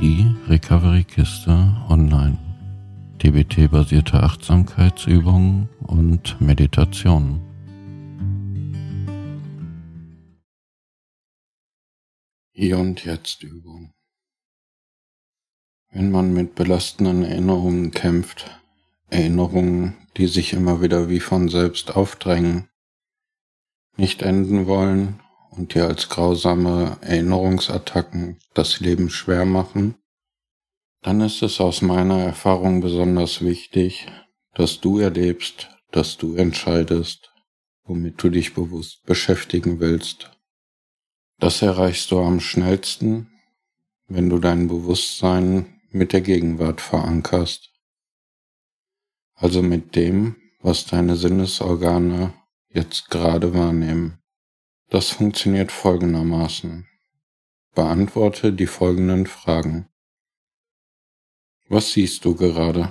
die Recovery-Kiste online. DBT-basierte Achtsamkeitsübungen und Meditationen. Hier und Jetzt Übung. Wenn man mit belastenden Erinnerungen kämpft, Erinnerungen, die sich immer wieder wie von selbst aufdrängen, nicht enden wollen und dir als grausame Erinnerungsattacken das Leben schwer machen, dann ist es aus meiner Erfahrung besonders wichtig, dass du erlebst, dass du entscheidest, womit du dich bewusst beschäftigen willst. Das erreichst du am schnellsten, wenn du dein Bewusstsein mit der Gegenwart verankerst. Also mit dem, was deine Sinnesorgane jetzt gerade wahrnehmen. Das funktioniert folgendermaßen. Beantworte die folgenden Fragen. Was siehst du gerade?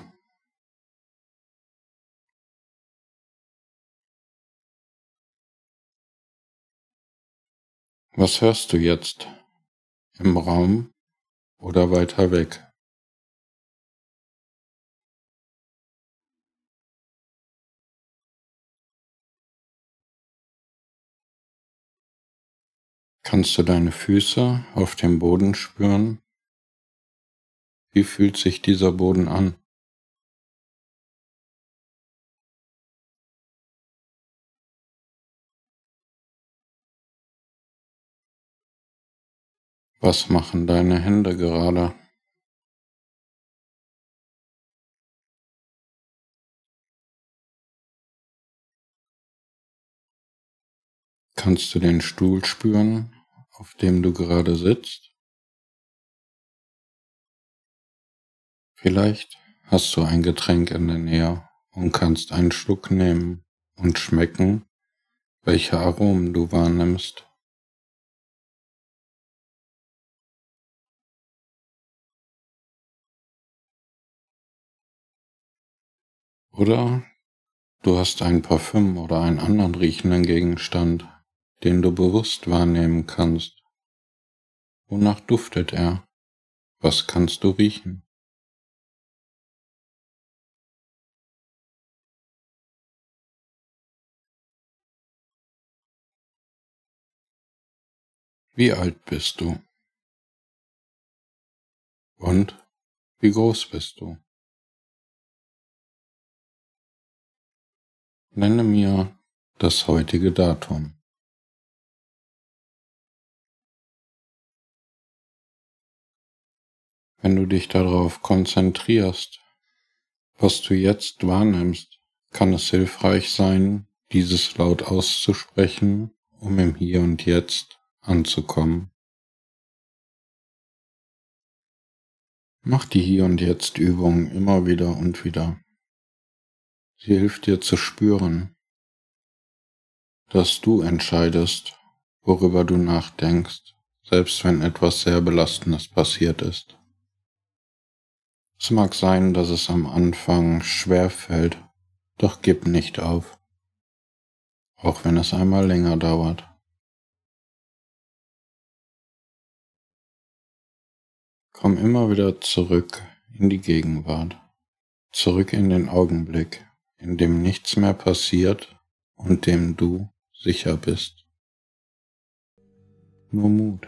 Was hörst du jetzt? Im Raum oder weiter weg? Kannst du deine Füße auf dem Boden spüren? Wie fühlt sich dieser Boden an? Was machen deine Hände gerade? Kannst du den Stuhl spüren, auf dem du gerade sitzt? Vielleicht hast du ein Getränk in der Nähe und kannst einen Schluck nehmen und schmecken, welche Aromen du wahrnimmst. Oder du hast ein Parfüm oder einen anderen riechenden Gegenstand, den du bewusst wahrnehmen kannst. Wonach duftet er? Was kannst du riechen? Wie alt bist du? Und wie groß bist du? Nenne mir das heutige Datum. Wenn du dich darauf konzentrierst, was du jetzt wahrnimmst, kann es hilfreich sein, dieses laut auszusprechen, um im Hier und Jetzt anzukommen. Mach die Hier und Jetzt Übung immer wieder und wieder. Sie hilft dir zu spüren, dass du entscheidest, worüber du nachdenkst, selbst wenn etwas sehr Belastendes passiert ist. Es mag sein, dass es am Anfang schwer fällt, doch gib nicht auf, auch wenn es einmal länger dauert. Komm immer wieder zurück in die Gegenwart, zurück in den Augenblick, in dem nichts mehr passiert und dem du sicher bist. Nur Mut.